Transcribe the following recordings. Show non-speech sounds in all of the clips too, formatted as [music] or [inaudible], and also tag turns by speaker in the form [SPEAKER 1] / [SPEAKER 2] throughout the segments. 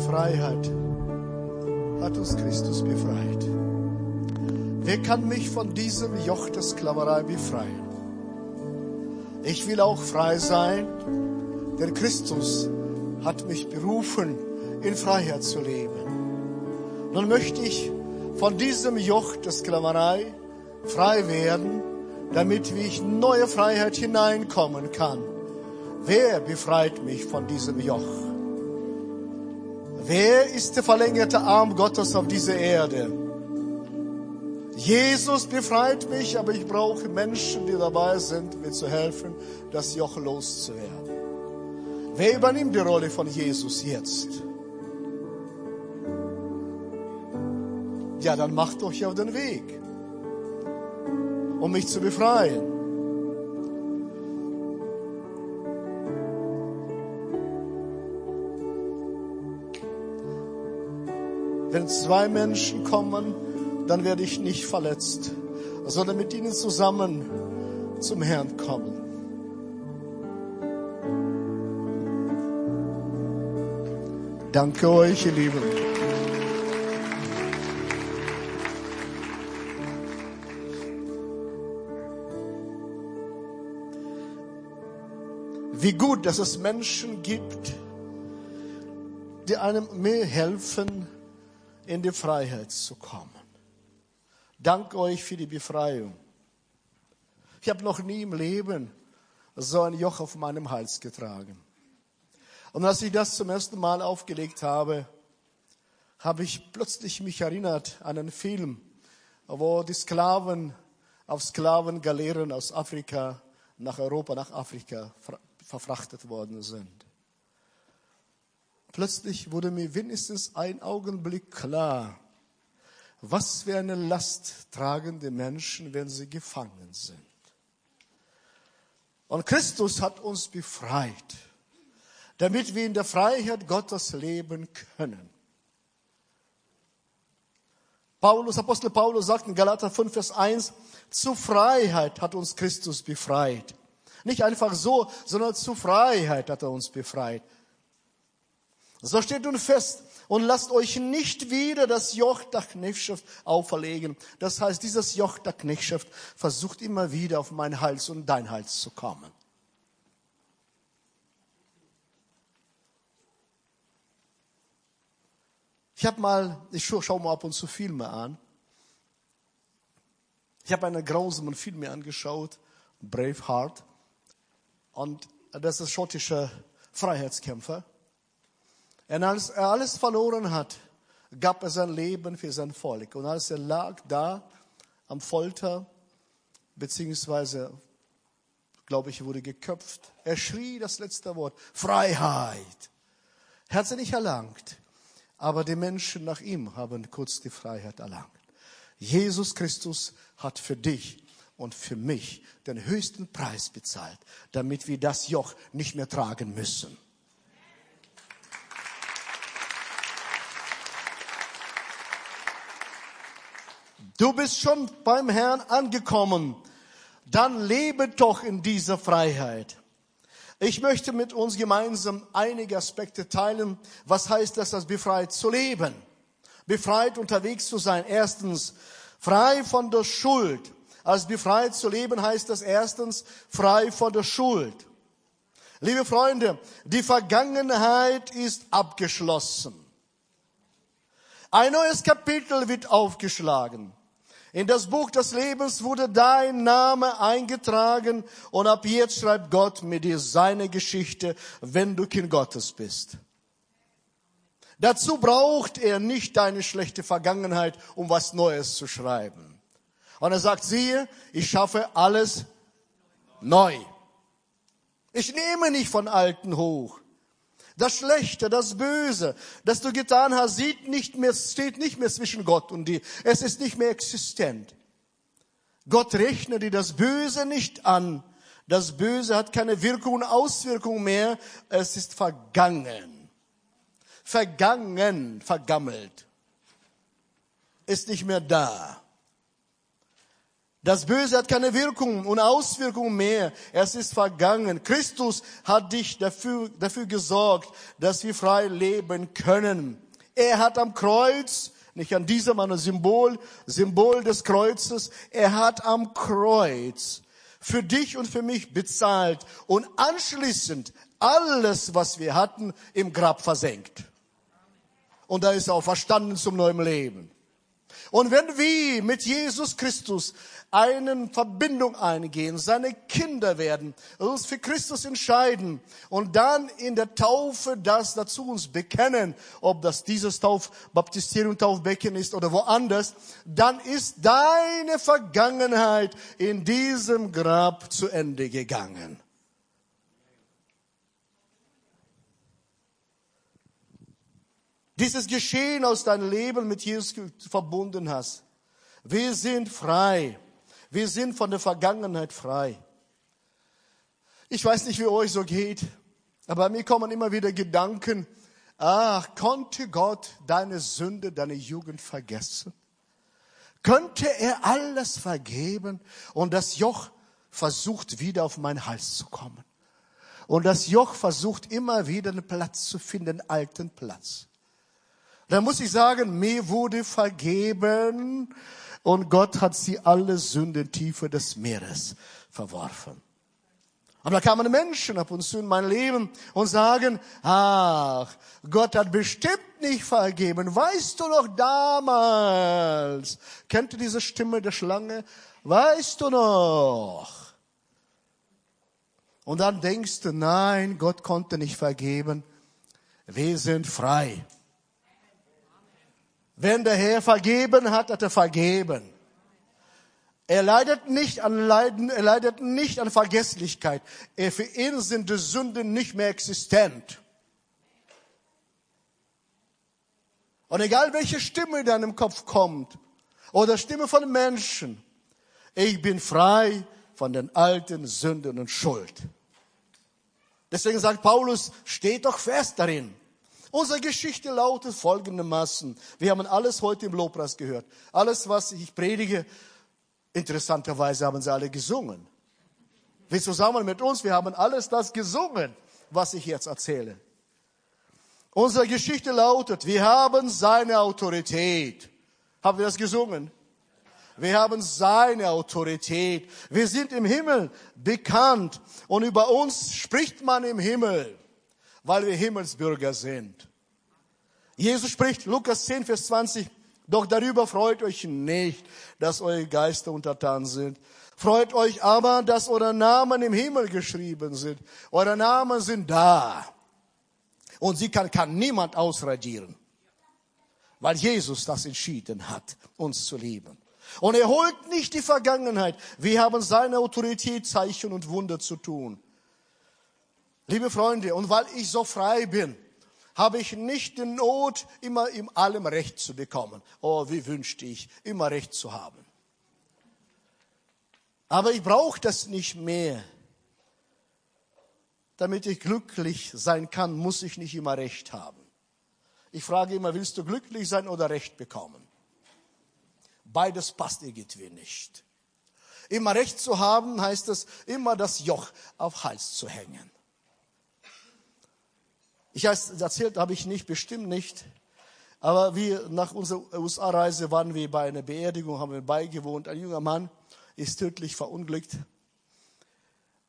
[SPEAKER 1] Freiheit hat uns Christus befreit. Wer kann mich von diesem Joch der Sklaverei befreien? Ich will auch frei sein, denn Christus hat mich berufen, in Freiheit zu leben. Nun möchte ich von diesem Joch der Sklaverei frei werden, damit wie ich neue Freiheit hineinkommen kann. Wer befreit mich von diesem Joch? Wer ist der verlängerte Arm Gottes auf dieser Erde? Jesus befreit mich, aber ich brauche Menschen, die dabei sind, mir zu helfen, das Joch loszuwerden. Wer übernimmt die Rolle von Jesus jetzt? Ja, dann macht euch auf den Weg, um mich zu befreien. Wenn zwei Menschen kommen, dann werde ich nicht verletzt, sondern mit ihnen zusammen zum Herrn kommen. Danke euch, ihr Lieben. Wie gut, dass es Menschen gibt, die einem mehr helfen, in die Freiheit zu kommen. Dank euch für die Befreiung. Ich habe noch nie im Leben so ein Joch auf meinem Hals getragen. Und als ich das zum ersten Mal aufgelegt habe, habe ich plötzlich mich erinnert an einen Film, wo die Sklaven auf Sklavengaleeren aus Afrika nach Europa, nach Afrika verfrachtet worden sind. Plötzlich wurde mir wenigstens ein Augenblick klar, was für eine Last tragen die Menschen, wenn sie gefangen sind. Und Christus hat uns befreit, damit wir in der Freiheit Gottes leben können. Paulus, Apostel Paulus sagt in Galater 5, Vers 1, zu Freiheit hat uns Christus befreit. Nicht einfach so, sondern zu Freiheit hat er uns befreit. So steht nun fest und lasst euch nicht wieder das Joch der Knechtschaft auferlegen. Das heißt, dieses Joch der Knechtschaft versucht immer wieder auf mein Hals und dein Hals zu kommen. Ich habe mal, ich schaue schau mal ab und zu Filme an. Ich habe einen grausamen Film mir angeschaut, Braveheart. Und das ist schottischer Freiheitskämpfer. Und als er alles verloren hat, gab er sein Leben für sein Volk. Und als er lag da am Folter, beziehungsweise, glaube ich, wurde geköpft, er schrie das letzte Wort, Freiheit. Er hat sie nicht erlangt, aber die Menschen nach ihm haben kurz die Freiheit erlangt. Jesus Christus hat für dich und für mich den höchsten Preis bezahlt, damit wir das Joch nicht mehr tragen müssen. Du bist schon beim Herrn angekommen. Dann lebe doch in dieser Freiheit. Ich möchte mit uns gemeinsam einige Aspekte teilen. Was heißt das, als befreit zu leben? Befreit unterwegs zu sein. Erstens, frei von der Schuld. Als befreit zu leben heißt das erstens, frei von der Schuld. Liebe Freunde, die Vergangenheit ist abgeschlossen. Ein neues Kapitel wird aufgeschlagen. In das Buch des Lebens wurde dein Name eingetragen und ab jetzt schreibt Gott mit dir seine Geschichte, wenn du Kind Gottes bist. Dazu braucht er nicht deine schlechte Vergangenheit, um was Neues zu schreiben. Und er sagt, siehe, ich schaffe alles neu. Ich nehme nicht von Alten hoch. Das Schlechte, das Böse, das du getan hast, sieht nicht mehr, steht nicht mehr zwischen Gott und dir. Es ist nicht mehr existent. Gott rechnet dir das Böse nicht an. Das Böse hat keine Wirkung und Auswirkung mehr. Es ist vergangen. Vergangen, vergammelt. Ist nicht mehr da. Das Böse hat keine Wirkung und Auswirkungen mehr. Es ist vergangen. Christus hat dich dafür, dafür gesorgt, dass wir frei leben können. Er hat am Kreuz, nicht an diesem, ein Symbol, Symbol des Kreuzes, er hat am Kreuz für dich und für mich bezahlt und anschließend alles, was wir hatten, im Grab versenkt. Und da ist er auch verstanden zum neuen Leben. Und wenn wir mit Jesus Christus eine Verbindung eingehen, seine Kinder werden, uns für Christus entscheiden und dann in der Taufe das dazu uns bekennen, ob das dieses Tauf, Baptisterium, Taufbecken ist oder woanders, dann ist deine Vergangenheit in diesem Grab zu Ende gegangen. Dieses Geschehen aus deinem Leben mit Jesus verbunden hast. Wir sind frei. Wir sind von der Vergangenheit frei. Ich weiß nicht, wie euch so geht, aber mir kommen immer wieder Gedanken, ach, konnte Gott deine Sünde, deine Jugend vergessen? Könnte er alles vergeben und das Joch versucht wieder auf meinen Hals zu kommen? Und das Joch versucht immer wieder einen Platz zu finden, einen alten Platz. Da muss ich sagen, mir wurde vergeben und Gott hat sie alle Sünden tiefe des Meeres verworfen. Aber da kamen Menschen ab und zu in mein Leben und sagen, ach, Gott hat bestimmt nicht vergeben. Weißt du noch damals? Kennt ihr diese Stimme der Schlange? Weißt du noch? Und dann denkst du, nein, Gott konnte nicht vergeben. Wir sind frei. Wenn der Herr vergeben hat, hat er vergeben. Er leidet nicht an Leiden, er leidet nicht an Vergesslichkeit. Er, für ihn sind die Sünden nicht mehr existent. Und egal welche Stimme in deinem Kopf kommt, oder Stimme von Menschen, ich bin frei von den alten Sünden und Schuld. Deswegen sagt Paulus, steht doch fest darin. Unsere Geschichte lautet folgendermaßen. Wir haben alles heute im Lobpreis gehört. Alles, was ich predige, interessanterweise haben sie alle gesungen. Wir zusammen mit uns, wir haben alles das gesungen, was ich jetzt erzähle. Unsere Geschichte lautet, wir haben seine Autorität. Haben wir das gesungen? Wir haben seine Autorität. Wir sind im Himmel bekannt und über uns spricht man im Himmel weil wir Himmelsbürger sind. Jesus spricht, Lukas 10, Vers 20, doch darüber freut euch nicht, dass eure Geister untertan sind. Freut euch aber, dass eure Namen im Himmel geschrieben sind. Eure Namen sind da. Und sie kann, kann niemand ausradieren. Weil Jesus das entschieden hat, uns zu lieben. Und er holt nicht die Vergangenheit. Wir haben seine Autorität, Zeichen und Wunder zu tun. Liebe Freunde, und weil ich so frei bin, habe ich nicht die Not, immer in allem Recht zu bekommen. Oh, wie wünschte ich, immer Recht zu haben. Aber ich brauche das nicht mehr. Damit ich glücklich sein kann, muss ich nicht immer Recht haben. Ich frage immer, willst du glücklich sein oder Recht bekommen? Beides passt irgendwie nicht. Immer Recht zu haben, heißt es, immer das Joch auf Hals zu hängen. Ich erzählt habe ich nicht, bestimmt nicht. Aber wir, nach unserer USA-Reise waren wir bei einer Beerdigung, haben wir beigewohnt. Ein junger Mann ist tödlich verunglückt.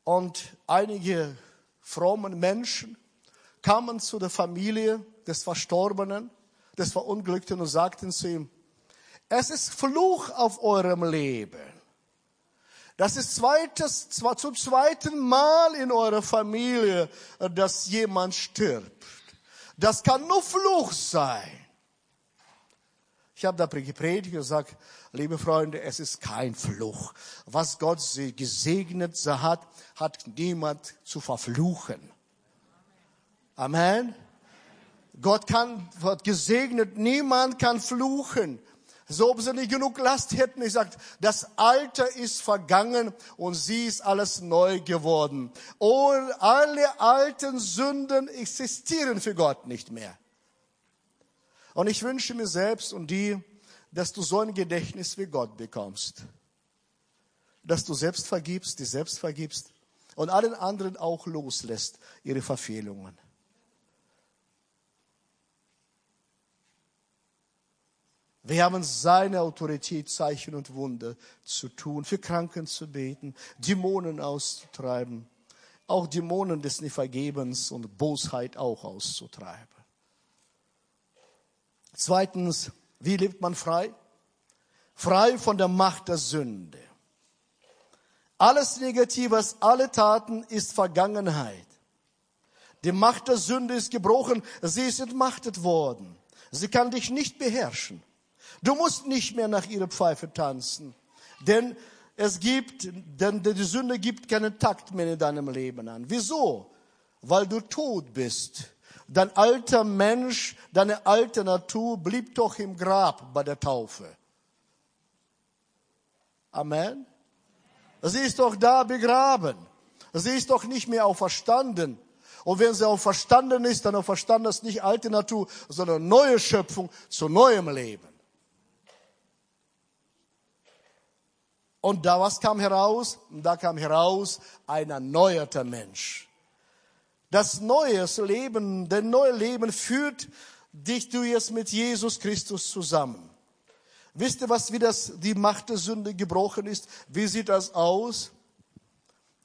[SPEAKER 1] Und einige frommen Menschen kamen zu der Familie des Verstorbenen, des Verunglückten und sagten zu ihm, es ist Fluch auf eurem Leben. Das ist zweites, zwar zum zweiten Mal in eurer Familie, äh, dass jemand stirbt. Das kann nur Fluch sein. Ich habe da gepredigt und gesagt, liebe Freunde, es ist kein Fluch. Was Gott gesegnet hat, hat niemand zu verfluchen. Amen. Gott kann, hat gesegnet, niemand kann fluchen. So, ob sie nicht genug Last hätten. Ich sage, das Alter ist vergangen und sie ist alles neu geworden. Und alle alten Sünden existieren für Gott nicht mehr. Und ich wünsche mir selbst und dir, dass du so ein Gedächtnis wie Gott bekommst. dass du selbst vergibst, die selbst vergibst und allen anderen auch loslässt, ihre Verfehlungen. Wir haben seine Autorität, Zeichen und Wunder zu tun, für Kranken zu beten, Dämonen auszutreiben, auch Dämonen des Vergebens und Bosheit auch auszutreiben. Zweitens, wie lebt man frei? Frei von der Macht der Sünde. Alles Negatives, alle Taten ist Vergangenheit. Die Macht der Sünde ist gebrochen, sie ist entmachtet worden. Sie kann dich nicht beherrschen. Du musst nicht mehr nach ihrer Pfeife tanzen, denn es gibt, denn die Sünde gibt keinen Takt mehr in deinem Leben an. Wieso? Weil du tot bist. Dein alter Mensch, deine alte Natur blieb doch im Grab bei der Taufe. Amen. Sie ist doch da begraben. Sie ist doch nicht mehr auferstanden. Und wenn sie auferstanden ist, dann auferstanden ist nicht alte Natur, sondern neue Schöpfung zu neuem Leben. Und da was kam heraus? Da kam heraus ein erneuerter Mensch. Das neue Leben, der neue Leben führt dich du jetzt mit Jesus Christus zusammen. Wisst ihr, was wie das die Macht der Sünde gebrochen ist? Wie sieht das aus?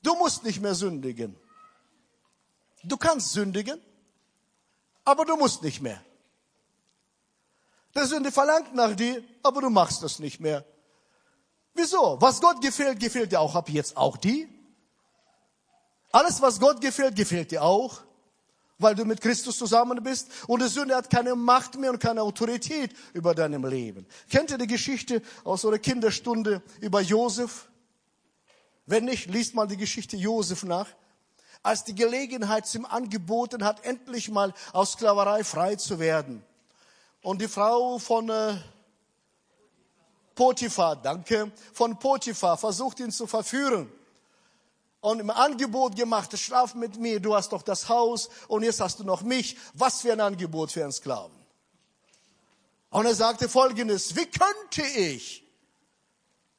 [SPEAKER 1] Du musst nicht mehr sündigen. Du kannst sündigen, aber du musst nicht mehr. Der Sünde verlangt nach dir, aber du machst es nicht mehr. Wieso? Was Gott gefällt, gefällt dir auch ab jetzt auch die. Alles, was Gott gefällt, gefällt dir auch, weil du mit Christus zusammen bist. Und die Sünde hat keine Macht mehr und keine Autorität über deinem Leben. Kennt ihr die Geschichte aus eurer Kinderstunde über Josef? Wenn nicht, liest mal die Geschichte Josef nach. Als die Gelegenheit ihm angeboten hat, endlich mal aus Sklaverei frei zu werden. Und die Frau von äh, Potiphar, danke, von Potiphar versucht ihn zu verführen und im Angebot gemacht, schlaf mit mir, du hast doch das Haus und jetzt hast du noch mich. Was für ein Angebot für einen Sklaven. Und er sagte folgendes, wie könnte ich,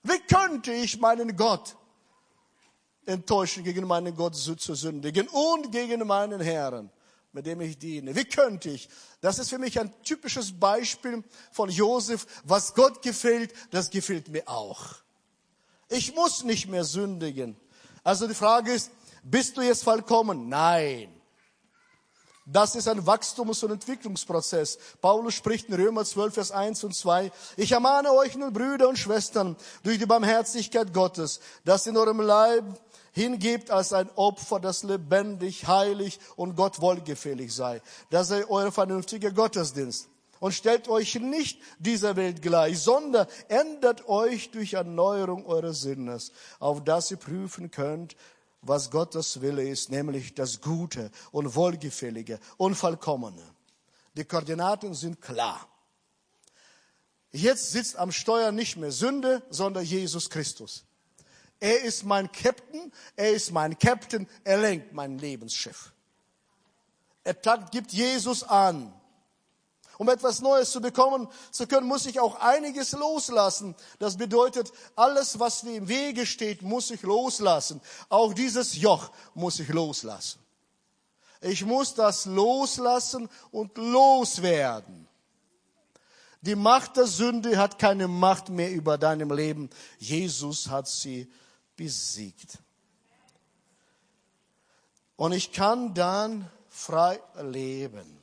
[SPEAKER 1] wie könnte ich meinen Gott enttäuschen, gegen meinen Gott zu sündigen und gegen meinen Herrn? Mit dem ich diene. Wie könnte ich? Das ist für mich ein typisches Beispiel von Josef. Was Gott gefällt, das gefällt mir auch. Ich muss nicht mehr sündigen. Also die Frage ist, bist du jetzt vollkommen? Nein. Das ist ein Wachstums- und Entwicklungsprozess. Paulus spricht in Römer 12, Vers 1 und 2. Ich ermahne euch nun, Brüder und Schwestern, durch die Barmherzigkeit Gottes, dass in eurem Leib hingebt als ein Opfer, das lebendig, heilig und Gott wohlgefällig sei. Das sei euer vernünftiger Gottesdienst. Und stellt euch nicht dieser Welt gleich, sondern ändert euch durch Erneuerung eures Sinnes, auf dass ihr prüfen könnt, was Gottes Wille ist, nämlich das Gute und Wohlgefällige und Vollkommene. Die Koordinaten sind klar. Jetzt sitzt am Steuer nicht mehr Sünde, sondern Jesus Christus. Er ist mein Captain, er ist mein Captain, er lenkt mein Lebensschiff. Er gibt Jesus an. Um etwas Neues zu bekommen zu können, muss ich auch einiges loslassen. Das bedeutet, alles, was mir im Wege steht, muss ich loslassen. Auch dieses Joch muss ich loslassen. Ich muss das loslassen und loswerden. Die Macht der Sünde hat keine Macht mehr über deinem Leben. Jesus hat sie besiegt. Und ich kann dann frei leben.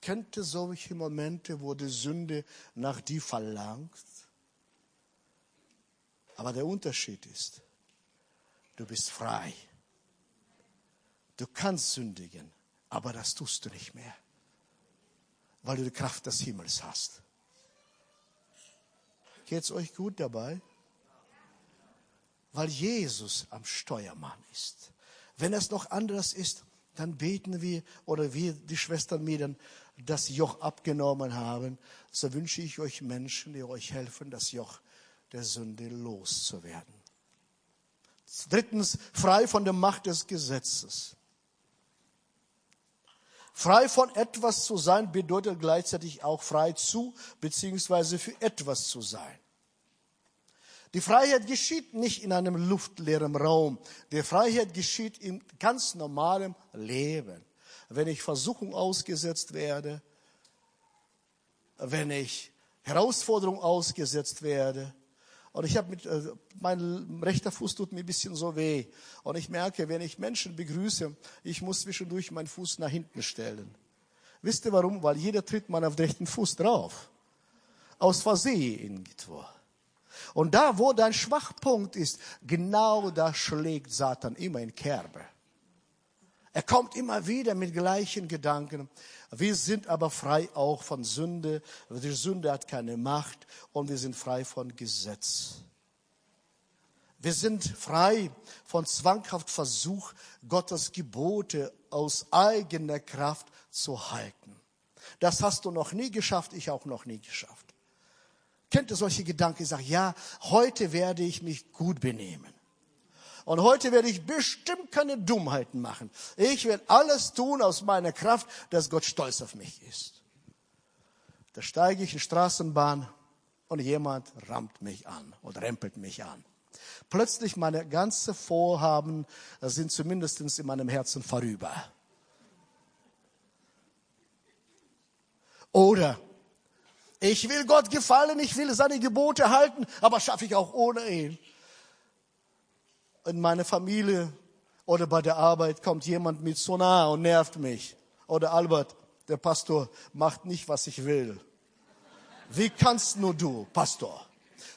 [SPEAKER 1] Kennt ihr solche Momente, wo die Sünde nach dir verlangt? Aber der Unterschied ist, du bist frei. Du kannst sündigen, aber das tust du nicht mehr, weil du die Kraft des Himmels hast. Geht es euch gut dabei? Weil Jesus am Steuermann ist. Wenn es noch anders ist, dann beten wir oder wir, die Schwestern mir dann das Joch abgenommen haben. So wünsche ich euch Menschen, die euch helfen, das Joch der Sünde loszuwerden. Drittens, frei von der Macht des Gesetzes. Frei von etwas zu sein bedeutet gleichzeitig auch frei zu beziehungsweise für etwas zu sein. Die Freiheit geschieht nicht in einem luftleeren Raum. Die Freiheit geschieht in ganz normalem Leben. Wenn ich Versuchung ausgesetzt werde, wenn ich Herausforderung ausgesetzt werde, und ich habe mit, äh, mein rechter Fuß tut mir ein bisschen so weh. Und ich merke, wenn ich Menschen begrüße, ich muss zwischendurch meinen Fuß nach hinten stellen. Wisst ihr warum? Weil jeder tritt mal auf den rechten Fuß drauf. Aus Versehen irgendwo. Und da, wo dein Schwachpunkt ist, genau da schlägt Satan immer in Kerbe. Er kommt immer wieder mit gleichen Gedanken. Wir sind aber frei auch von Sünde. Die Sünde hat keine Macht und wir sind frei von Gesetz. Wir sind frei von zwanghaft Versuch, Gottes Gebote aus eigener Kraft zu halten. Das hast du noch nie geschafft, ich auch noch nie geschafft. Kennt ihr solche Gedanken? Ich sage, ja, heute werde ich mich gut benehmen. Und heute werde ich bestimmt keine Dummheiten machen. Ich werde alles tun aus meiner Kraft, dass Gott stolz auf mich ist. Da steige ich in die Straßenbahn und jemand rammt mich an und rempelt mich an. Plötzlich meine ganze Vorhaben sind zumindest in meinem Herzen vorüber. Oder ich will Gott gefallen, ich will seine Gebote halten, aber schaffe ich auch ohne ihn in meine Familie oder bei der Arbeit kommt jemand mit so nah und nervt mich. Oder Albert, der Pastor macht nicht, was ich will. Wie kannst nur du, Pastor?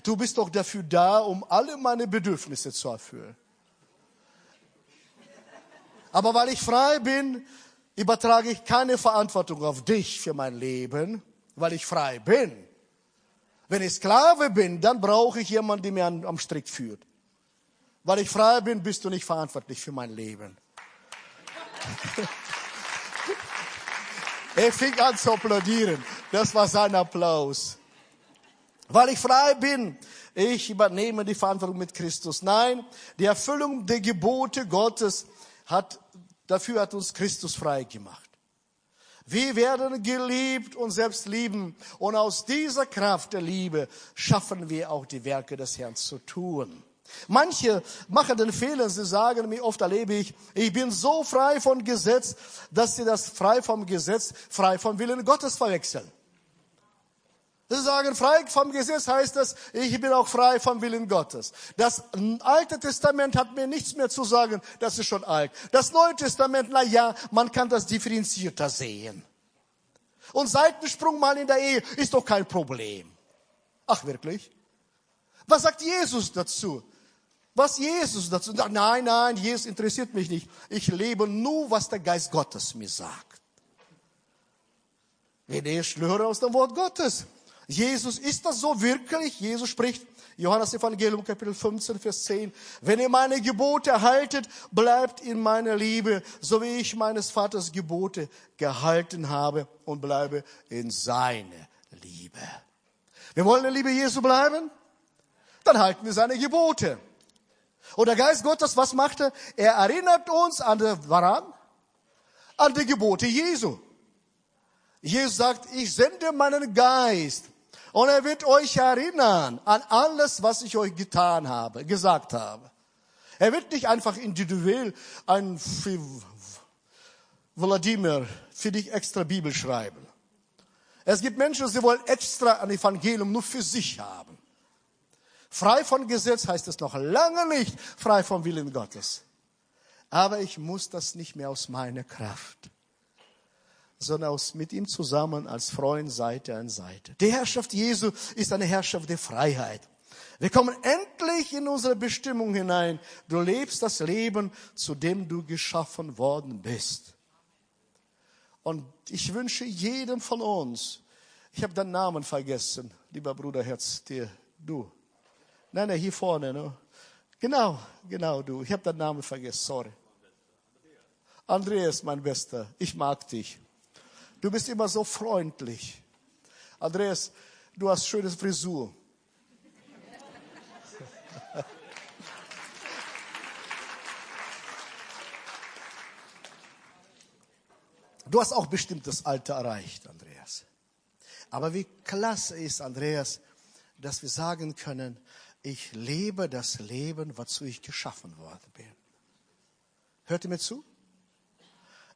[SPEAKER 1] Du bist doch dafür da, um alle meine Bedürfnisse zu erfüllen. Aber weil ich frei bin, übertrage ich keine Verantwortung auf dich für mein Leben, weil ich frei bin. Wenn ich Sklave bin, dann brauche ich jemanden, der mir am Strick führt. Weil ich frei bin, bist du nicht verantwortlich für mein Leben. [laughs] er fing an zu applaudieren. Das war sein Applaus. Weil ich frei bin, ich übernehme die Verantwortung mit Christus. Nein, die Erfüllung der Gebote Gottes hat, dafür hat uns Christus frei gemacht. Wir werden geliebt und selbst lieben. Und aus dieser Kraft der Liebe schaffen wir auch die Werke des Herrn zu tun. Manche machen den Fehler, sie sagen mir, oft erlebe ich, ich bin so frei von Gesetz, dass sie das frei vom Gesetz, frei vom Willen Gottes verwechseln. Sie sagen, frei vom Gesetz heißt das, ich bin auch frei vom Willen Gottes. Das Alte Testament hat mir nichts mehr zu sagen, das ist schon alt. Das Neue Testament, na ja, man kann das differenzierter sehen. Und Seitensprung mal in der Ehe ist doch kein Problem. Ach wirklich? Was sagt Jesus dazu? Was Jesus dazu nein, nein, Jesus interessiert mich nicht. Ich lebe nur, was der Geist Gottes mir sagt. Wenn ich höre aus dem Wort Gottes. Jesus, ist das so wirklich? Jesus spricht, Johannes Evangelium Kapitel 15, Vers 10. Wenn ihr meine Gebote haltet, bleibt in meiner Liebe, so wie ich meines Vaters Gebote gehalten habe und bleibe in seiner Liebe. Wir wollen in der Liebe Jesu bleiben? Dann halten wir seine Gebote. Und der Geist Gottes, was macht er? Er erinnert uns an, der, waran? An die Gebote Jesu. Jesus sagt, ich sende meinen Geist und er wird euch erinnern an alles, was ich euch getan habe, gesagt habe. Er wird nicht einfach individuell ein Wladimir für dich extra Bibel schreiben. Es gibt Menschen, sie wollen extra ein Evangelium nur für sich haben. Frei von Gesetz heißt es noch lange nicht frei vom Willen Gottes. Aber ich muss das nicht mehr aus meiner Kraft, sondern aus, mit ihm zusammen als Freund Seite an Seite. Die Herrschaft Jesu ist eine Herrschaft der Freiheit. Wir kommen endlich in unsere Bestimmung hinein. Du lebst das Leben, zu dem du geschaffen worden bist. Und ich wünsche jedem von uns, ich habe deinen Namen vergessen, lieber Bruder Herz, dir, du, Nein, nein, hier vorne. Ne? Genau, genau du. Ich habe deinen Namen vergessen, sorry. Andreas, mein Bester, ich mag dich. Du bist immer so freundlich. Andreas, du hast schöne Frisur. Du hast auch bestimmt das Alter erreicht, Andreas. Aber wie klasse ist, Andreas, dass wir sagen können, ich lebe das Leben, wozu ich geschaffen worden bin. Hört ihr mir zu?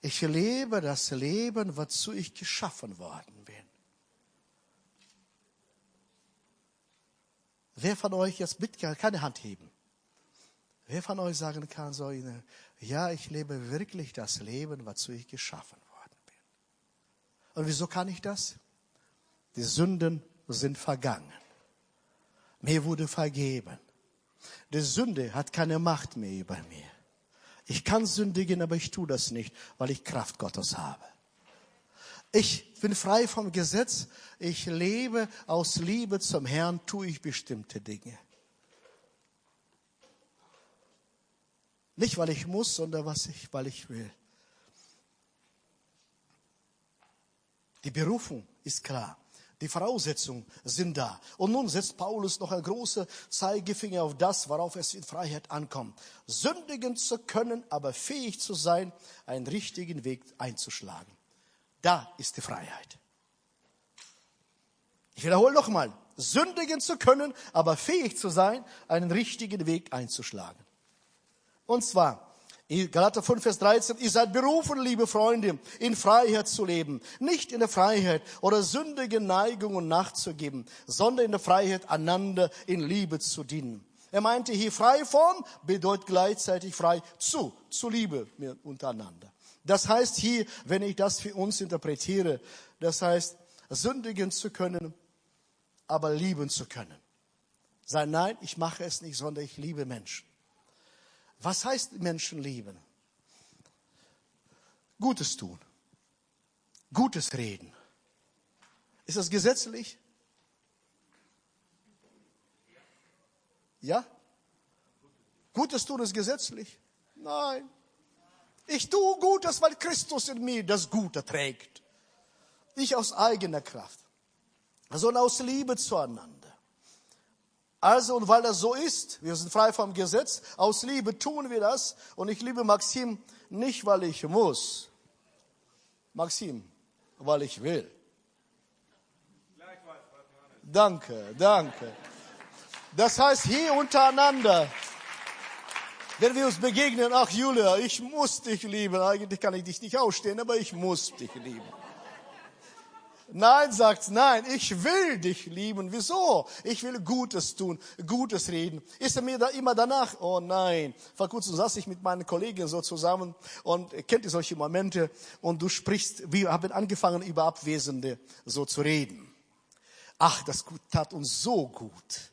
[SPEAKER 1] Ich lebe das Leben, wozu ich geschaffen worden bin. Wer von euch jetzt mit, keine Hand heben. Wer von euch sagen kann, so, ja, ich lebe wirklich das Leben, wozu ich geschaffen worden bin. Und wieso kann ich das? Die Sünden sind vergangen. Mir wurde vergeben. Die Sünde hat keine Macht mehr über mir. Ich kann sündigen, aber ich tue das nicht, weil ich Kraft Gottes habe. Ich bin frei vom Gesetz. Ich lebe aus Liebe zum Herrn, tue ich bestimmte Dinge. Nicht, weil ich muss, sondern was ich, weil ich will. Die Berufung ist klar. Die Voraussetzungen sind da. Und nun setzt Paulus noch ein großer Zeigefinger auf das, worauf es in Freiheit ankommt. Sündigen zu können, aber fähig zu sein, einen richtigen Weg einzuschlagen. Da ist die Freiheit. Ich wiederhole nochmal. Sündigen zu können, aber fähig zu sein, einen richtigen Weg einzuschlagen. Und zwar, Galater 5, Vers 13, ihr seid berufen, liebe Freunde, in Freiheit zu leben. Nicht in der Freiheit oder sündigen Neigungen nachzugeben, sondern in der Freiheit, einander in Liebe zu dienen. Er meinte hier frei von bedeutet gleichzeitig frei zu, zu Liebe untereinander. Das heißt hier, wenn ich das für uns interpretiere, das heißt, sündigen zu können, aber lieben zu können. Sein Nein, ich mache es nicht, sondern ich liebe Menschen. Was heißt Menschen lieben? Gutes tun. Gutes reden. Ist das gesetzlich? Ja? Gutes tun ist gesetzlich? Nein. Ich tue Gutes, weil Christus in mir das Gute trägt. Nicht aus eigener Kraft, sondern aus Liebe zueinander. Also, und weil das so ist, wir sind frei vom Gesetz, aus Liebe tun wir das. Und ich liebe Maxim nicht, weil ich muss. Maxim, weil ich will. Danke, danke. Das heißt, hier untereinander, wenn wir uns begegnen, ach Julia, ich muss dich lieben. Eigentlich kann ich dich nicht ausstehen, aber ich muss dich lieben. Nein, sagt nein, ich will dich lieben. Wieso? Ich will Gutes tun, Gutes reden. Ist er mir da immer danach? Oh nein. Vor kurzem saß ich mit meinen Kollegen so zusammen und kennt ihr solche Momente und du sprichst, wir haben angefangen über Abwesende so zu reden. Ach, das tat uns so gut.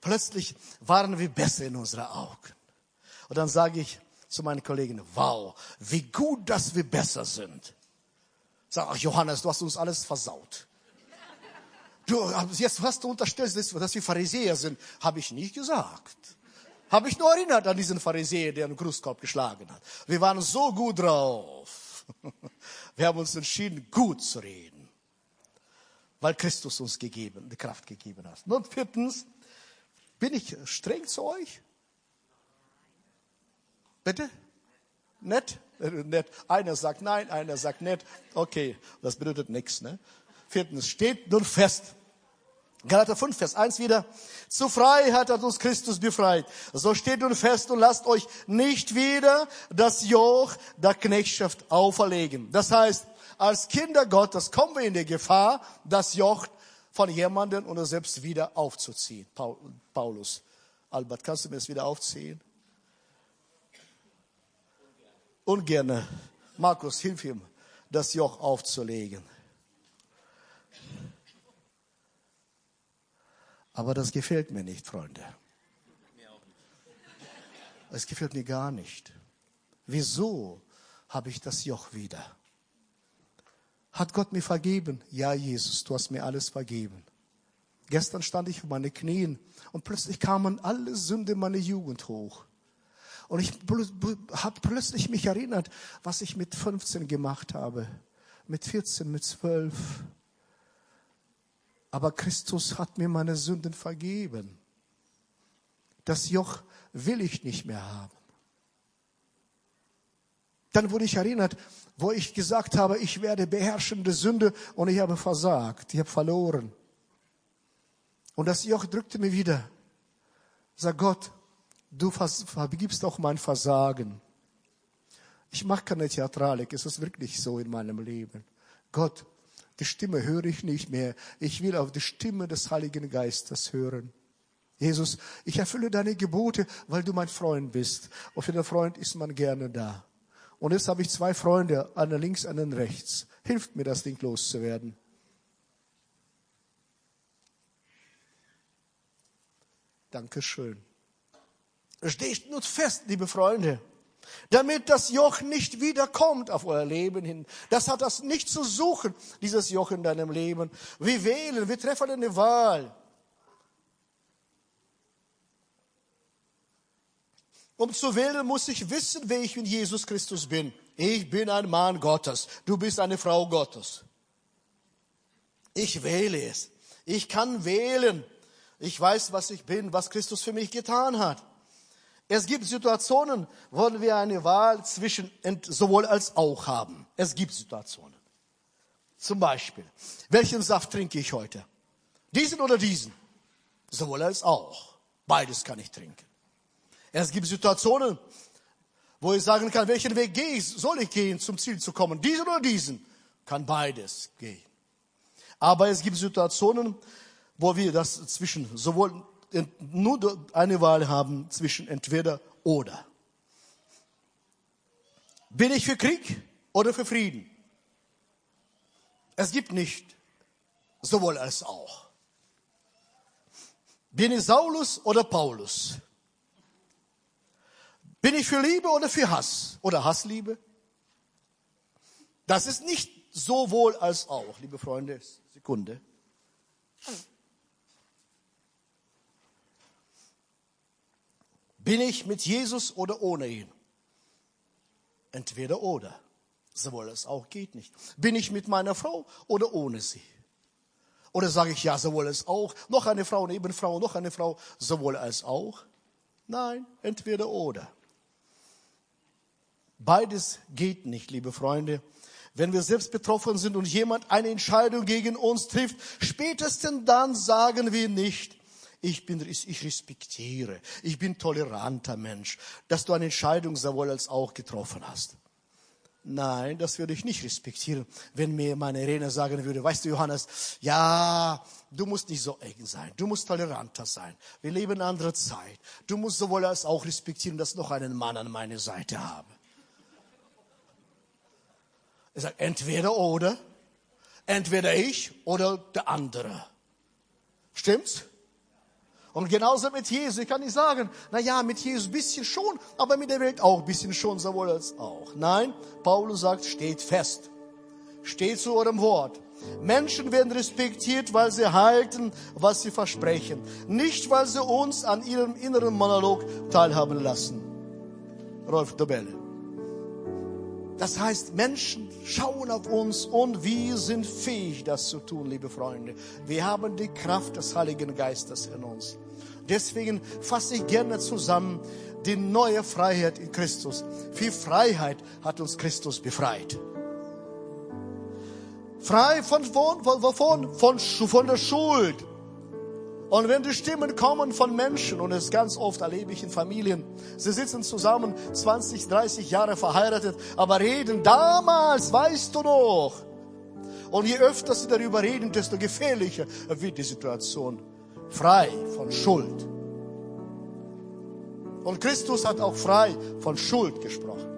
[SPEAKER 1] Plötzlich waren wir besser in unseren Augen. Und dann sage ich zu meinen Kollegen, wow, wie gut, dass wir besser sind. Sag, ach Johannes, du hast uns alles versaut. Du, jetzt was du unterstellst, dass wir Pharisäer sind, habe ich nicht gesagt. Habe ich nur erinnert an diesen Pharisäer, der einen Grußkorb geschlagen hat. Wir waren so gut drauf. [laughs] Wir haben uns entschieden, gut zu reden. Weil Christus uns gegeben, die Kraft gegeben hat. Und viertens, bin ich streng zu euch? Bitte? Nett? nett. Einer sagt nein, einer sagt nett. Okay, das bedeutet nichts. Ne? Viertens, steht nun fest. Galater 5, Vers 1 wieder. Zu Freiheit hat uns Christus befreit. So steht nun fest und lasst euch nicht wieder das Joch der Knechtschaft auferlegen. Das heißt, als Kinder Gottes kommen wir in die Gefahr, das Joch von jemandem oder selbst wieder aufzuziehen. Paulus. Albert, kannst du mir das wieder aufziehen? Ungerne. Markus, hilf ihm, das Joch aufzulegen. Aber das gefällt mir nicht, Freunde. Es gefällt mir gar nicht. Wieso habe ich das Joch wieder? Hat Gott mir vergeben? Ja, Jesus, du hast mir alles vergeben. Gestern stand ich auf meine Knien und plötzlich kamen alle Sünde meiner Jugend hoch. Und ich habe plötzlich mich erinnert, was ich mit 15 gemacht habe, mit 14, mit 12. Aber Christus hat mir meine Sünden vergeben. Das Joch will ich nicht mehr haben. Dann wurde ich erinnert, wo ich gesagt habe, ich werde beherrschende Sünde und ich habe versagt, ich habe verloren. Und das Joch drückte mir wieder. Sag Gott, du vergibst auch mein Versagen. Ich mache keine Theatralik, es ist wirklich so in meinem Leben. Gott, die Stimme höre ich nicht mehr. Ich will auf die Stimme des Heiligen Geistes hören. Jesus, ich erfülle deine Gebote, weil du mein Freund bist. Und für den Freund ist man gerne da. Und jetzt habe ich zwei Freunde, einen links, einen rechts. Hilft mir, das Ding loszuwerden. Dankeschön. Steht nun fest, liebe Freunde damit das Joch nicht wiederkommt auf euer Leben hin. Das hat das nicht zu suchen, dieses Joch in deinem Leben. Wir wählen, wir treffen eine Wahl. Um zu wählen, muss ich wissen, wer ich in Jesus Christus bin. Ich bin ein Mann Gottes. Du bist eine Frau Gottes. Ich wähle es. Ich kann wählen. Ich weiß, was ich bin, was Christus für mich getan hat. Es gibt Situationen, wo wir eine Wahl zwischen sowohl als auch haben. Es gibt Situationen. Zum Beispiel, welchen Saft trinke ich heute? Diesen oder diesen? Sowohl als auch. Beides kann ich trinken. Es gibt Situationen, wo ich sagen kann, welchen Weg gehe ich, soll ich gehen, zum Ziel zu kommen? Diesen oder diesen? Kann beides gehen. Aber es gibt Situationen, wo wir das zwischen sowohl nur eine Wahl haben zwischen entweder oder. Bin ich für Krieg oder für Frieden? Es gibt nicht sowohl als auch. Bin ich Saulus oder Paulus? Bin ich für Liebe oder für Hass oder Hassliebe? Das ist nicht sowohl als auch, liebe Freunde. Sekunde. Bin ich mit Jesus oder ohne ihn? Entweder oder. Sowohl es auch geht nicht. Bin ich mit meiner Frau oder ohne sie? Oder sage ich ja, sowohl es auch. Noch eine Frau, Nebenfrau, noch eine Frau, sowohl als auch? Nein, entweder oder. Beides geht nicht, liebe Freunde. Wenn wir selbst betroffen sind und jemand eine Entscheidung gegen uns trifft, spätestens dann sagen wir nicht, ich bin, ich respektiere, ich bin toleranter Mensch, dass du eine Entscheidung sowohl als auch getroffen hast. Nein, das würde ich nicht respektieren, wenn mir meine Redner sagen würde, weißt du, Johannes, ja, du musst nicht so eng sein, du musst toleranter sein. Wir leben in einer anderen Zeit. Du musst sowohl als auch respektieren, dass ich noch einen Mann an meiner Seite habe. Er sagt, entweder oder, entweder ich oder der andere. Stimmt's? Und genauso mit Jesus. Ich kann nicht sagen, na ja, mit Jesus ein bisschen schon, aber mit der Welt auch ein bisschen schon, sowohl als auch. Nein, Paulus sagt, steht fest. Steht zu eurem Wort. Menschen werden respektiert, weil sie halten, was sie versprechen. Nicht, weil sie uns an ihrem inneren Monolog teilhaben lassen. Rolf Dobelle. Das heißt, Menschen schauen auf uns und wir sind fähig, das zu tun, liebe Freunde. Wir haben die Kraft des Heiligen Geistes in uns. Deswegen fasse ich gerne zusammen die neue Freiheit in Christus. Für Freiheit hat uns Christus befreit. Frei von, von, wovon? Von, von der Schuld. Und wenn die Stimmen kommen von Menschen, und es ganz oft erlebe ich in Familien, sie sitzen zusammen 20, 30 Jahre verheiratet, aber reden damals, weißt du noch. Und je öfter sie darüber reden, desto gefährlicher wird die Situation frei von Schuld. Und Christus hat auch frei von Schuld gesprochen.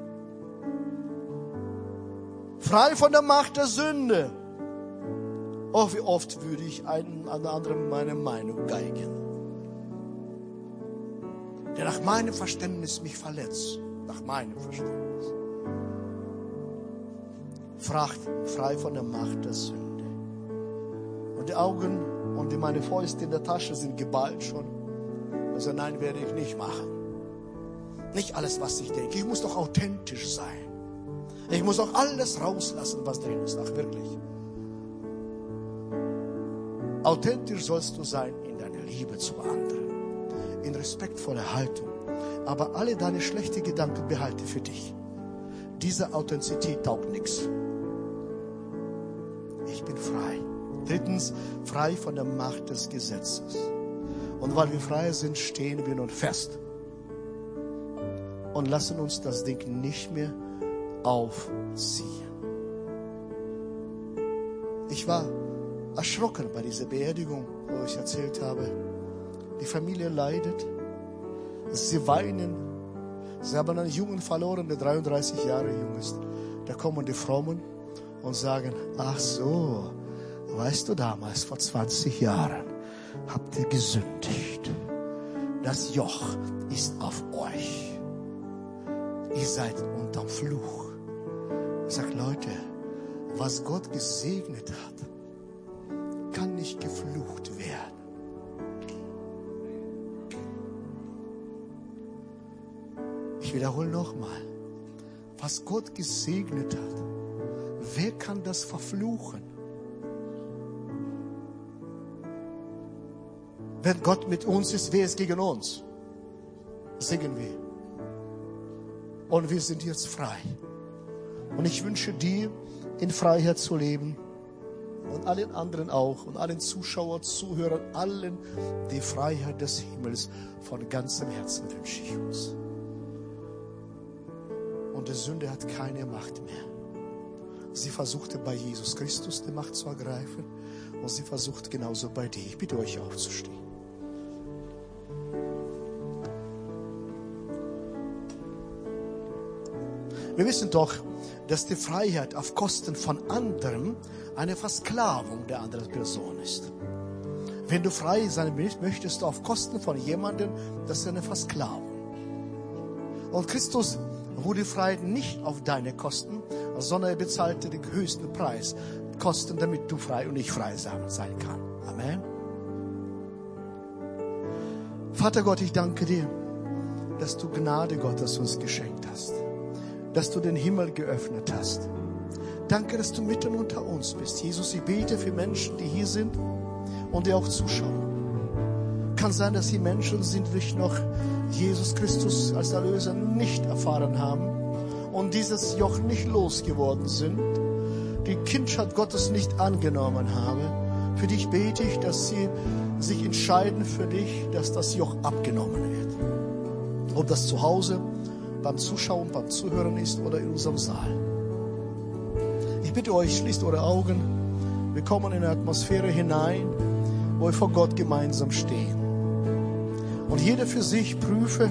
[SPEAKER 1] Frei von der Macht der Sünde. Oh, wie oft würde ich einen an anderen meine Meinung geigen. Der nach meinem Verständnis mich verletzt. Nach meinem Verständnis. Fragt frei von der Macht der Sünde. Und die Augen und meine Fäuste in der Tasche sind geballt schon. Also nein, werde ich nicht machen. Nicht alles, was ich denke. Ich muss doch authentisch sein. Ich muss auch alles rauslassen, was drin ist. Ach, wirklich. Authentisch sollst du sein in deiner Liebe zum anderen, in respektvoller Haltung. Aber alle deine schlechten Gedanken behalte für dich. Diese Authentizität taugt nichts. Ich bin frei. Drittens, frei von der Macht des Gesetzes. Und weil wir frei sind, stehen wir nun fest und lassen uns das Ding nicht mehr aufziehen. Ich war erschrocken bei dieser Beerdigung, wo ich erzählt habe, die Familie leidet, sie weinen, sie haben einen Jungen verloren, der 33 Jahre jung ist. Da kommen die Frommen und sagen, ach so, weißt du damals, vor 20 Jahren, habt ihr gesündigt. Das Joch ist auf euch. Ihr seid unterm Fluch. Ich sag, Leute, was Gott gesegnet hat, kann nicht geflucht werden. Ich wiederhole nochmal, was Gott gesegnet hat, wer kann das verfluchen? Wenn Gott mit uns ist, wer ist gegen uns? Singen wir. Und wir sind jetzt frei. Und ich wünsche dir, in Freiheit zu leben und allen anderen auch und allen Zuschauern, Zuhörern, allen die Freiheit des Himmels von ganzem Herzen wünsche ich uns. Und die Sünde hat keine Macht mehr. Sie versuchte bei Jesus Christus die Macht zu ergreifen und sie versucht genauso bei dir. Ich bitte euch aufzustehen. Wir wissen doch, dass die Freiheit auf Kosten von anderem eine Versklavung der anderen Person ist. Wenn du frei sein willst, möchtest du auf Kosten von jemandem, das ist eine Versklavung. Und Christus wurde Freiheit nicht auf deine Kosten, sondern er bezahlte den höchsten Preis, Kosten, damit du frei und ich frei sein kann. Amen. Vater Gott, ich danke dir, dass du Gnade Gottes uns geschenkt hast dass du den Himmel geöffnet hast. Danke, dass du mitten unter uns bist. Jesus, ich bete für Menschen, die hier sind und die auch zuschauen. Kann sein, dass sie Menschen sind, die noch Jesus Christus als Erlöser nicht erfahren haben und dieses Joch nicht losgeworden sind, die Kindschaft Gottes nicht angenommen haben. Für dich bete ich, dass sie sich entscheiden für dich, dass das Joch abgenommen wird. Ob das zu Hause, beim Zuschauen, beim Zuhören ist oder in unserem Saal. Ich bitte euch, schließt eure Augen. Wir kommen in eine Atmosphäre hinein, wo wir vor Gott gemeinsam stehen. Und jeder für sich prüfe,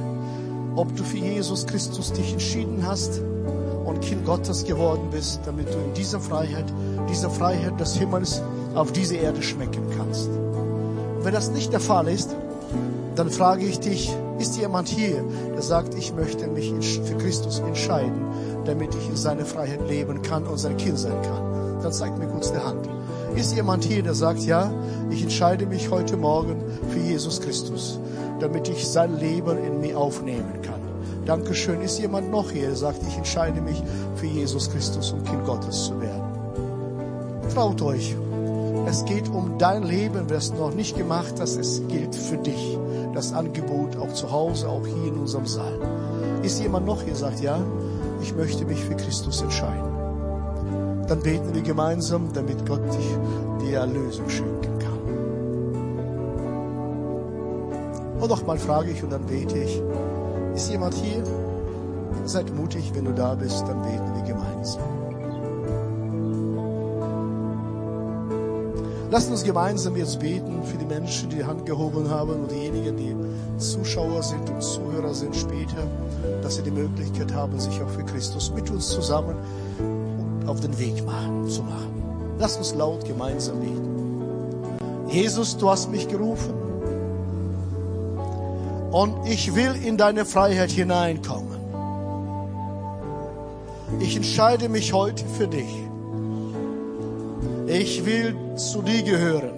[SPEAKER 1] ob du für Jesus Christus dich entschieden hast und Kind Gottes geworden bist, damit du in dieser Freiheit, dieser Freiheit des Himmels auf diese Erde schmecken kannst. Und wenn das nicht der Fall ist, dann frage ich dich, ist jemand hier, der sagt, ich möchte mich für Christus entscheiden, damit ich in seine Freiheit leben kann und sein Kind sein kann? Dann zeigt mir kurz die Hand. Ist jemand hier, der sagt, ja, ich entscheide mich heute Morgen für Jesus Christus, damit ich sein Leben in mir aufnehmen kann? Dankeschön. Ist jemand noch hier, der sagt, ich entscheide mich für Jesus Christus, um Kind Gottes zu werden? Traut euch. Es geht um dein Leben, wer es noch nicht gemacht hat, es gilt für dich das Angebot auch zu Hause, auch hier in unserem Saal. Ist jemand noch hier, sagt, ja, ich möchte mich für Christus entscheiden. Dann beten wir gemeinsam, damit Gott dich die Erlösung schenken kann. Und nochmal frage ich und dann bete ich. Ist jemand hier? Seid mutig, wenn du da bist, dann beten wir gemeinsam. Lasst uns gemeinsam jetzt beten für die Menschen, die die Hand gehoben haben und diejenigen, die Zuschauer sind und Zuhörer sind später, dass sie die Möglichkeit haben, sich auch für Christus mit uns zusammen auf den Weg machen, zu machen. Lasst uns laut gemeinsam beten. Jesus, du hast mich gerufen und ich will in deine Freiheit hineinkommen. Ich entscheide mich heute für dich. Ich will zu dir gehören.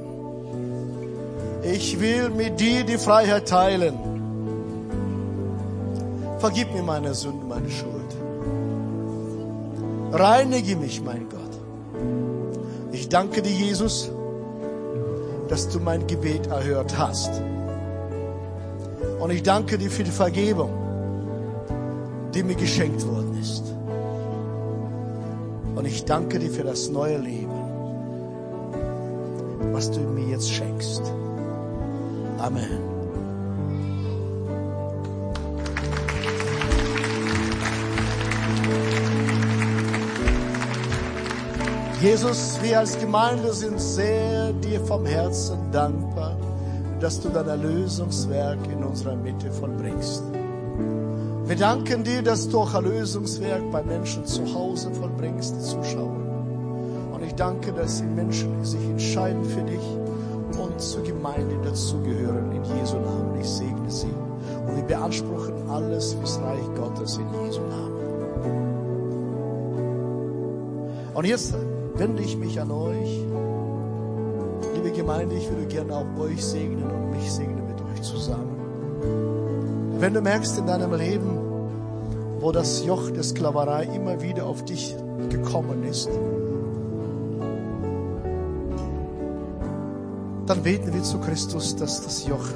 [SPEAKER 1] Ich will mit dir die Freiheit teilen. Vergib mir meine Sünden, meine Schuld. Reinige mich, mein Gott. Ich danke dir, Jesus, dass du mein Gebet erhört hast. Und ich danke dir für die Vergebung, die mir geschenkt worden ist. Und ich danke dir für das neue Leben, was du mir jetzt schenkst. Amen. Jesus, wir als Gemeinde sind sehr dir vom Herzen dankbar, dass du dein Erlösungswerk in unserer Mitte vollbringst. Wir danken dir, dass du auch Erlösungswerk bei Menschen zu Hause vollbringst, die zuschauen. Danke, dass die Menschen sich entscheiden für dich und zur Gemeinde dazugehören in Jesu Namen. Ich segne sie. Und wir beanspruchen alles fürs Reich Gottes in Jesu Namen. Und jetzt wende ich mich an euch. Liebe Gemeinde, ich würde gerne auch euch segnen und mich segnen mit euch zusammen. Wenn du merkst in deinem Leben, wo das Joch der Sklaverei immer wieder auf dich gekommen ist, dann beten wir zu Christus, dass das Joch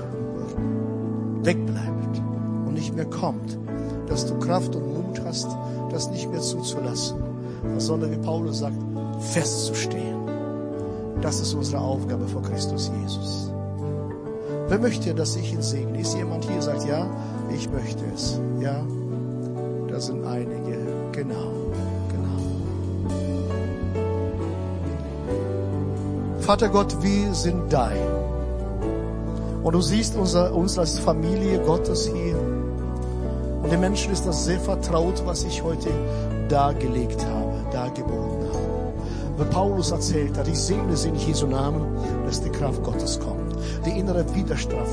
[SPEAKER 1] wegbleibt und nicht mehr kommt, dass du Kraft und Mut hast, das nicht mehr zuzulassen, sondern wie Paulus sagt, festzustehen. Das ist unsere Aufgabe vor Christus Jesus. Wer möchte, dass ich ihn segne? Ist jemand hier, sagt, ja, ich möchte es. Ja, da sind einige. Genau, genau. Vater Gott, wir sind dein. Und du siehst unser, uns als Familie Gottes hier. Und den Menschen ist das sehr vertraut, was ich heute dargelegt habe, dargeboten habe. Weil Paulus erzählt hat, ich segne sie in Jesu Namen, dass die Kraft Gottes kommt. Die innere Widerstand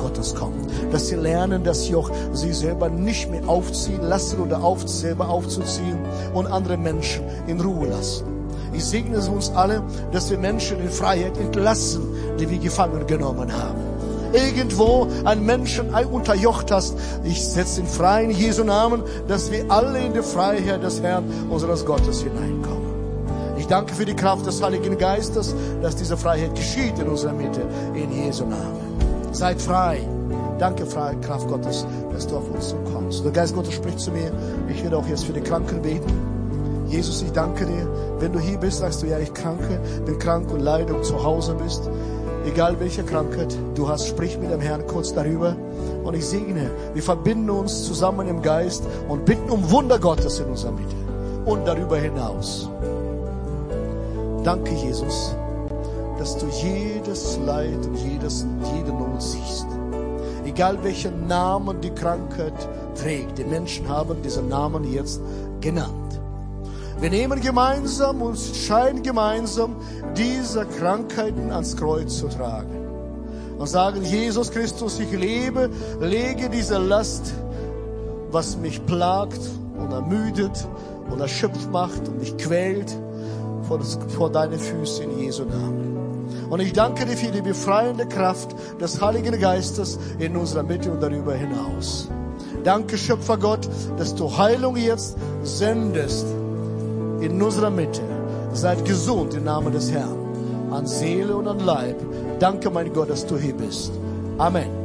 [SPEAKER 1] Gottes kommt. Dass sie lernen, dass Joch sie selber nicht mehr aufziehen lassen oder auf, selber aufzuziehen und andere Menschen in Ruhe lassen. Ich segne uns alle, dass wir Menschen in Freiheit entlassen, die wir gefangen genommen haben irgendwo einen Menschen unterjocht hast. Ich setze ihn frei in Jesu Namen, dass wir alle in die Freiheit des Herrn, unseres Gottes hineinkommen. Ich danke für die Kraft des Heiligen Geistes, dass diese Freiheit geschieht in unserer Mitte, in Jesu Namen. Seid frei. Danke, freie Kraft Gottes, dass du auf uns zukommst. Der Geist Gottes spricht zu mir. Ich werde auch jetzt für die Kranken beten. Jesus, ich danke dir. Wenn du hier bist, sagst du, ja, ich kranke, bin krank und leide und zu Hause bist. Egal welche Krankheit du hast, sprich mit dem Herrn kurz darüber. Und ich segne, wir verbinden uns zusammen im Geist und bitten um Wunder Gottes in unserer Mitte und darüber hinaus. Danke, Jesus, dass du jedes Leid und jedes, jede Not siehst. Egal welchen Namen die Krankheit trägt, die Menschen haben diesen Namen jetzt genannt. Wir nehmen gemeinsam und entscheiden gemeinsam, diese Krankheiten ans Kreuz zu tragen. Und sagen, Jesus Christus, ich lebe, lege diese Last, was mich plagt und ermüdet und erschöpft macht und mich quält, vor, vor deine Füße in Jesu Namen. Und ich danke dir für die befreiende Kraft des Heiligen Geistes in unserer Mitte und darüber hinaus. Danke, Schöpfer Gott, dass du Heilung jetzt sendest in unserer Mitte. Seid gesund im Namen des Herrn, an Seele und an Leib. Danke, mein Gott, dass du hier bist. Amen.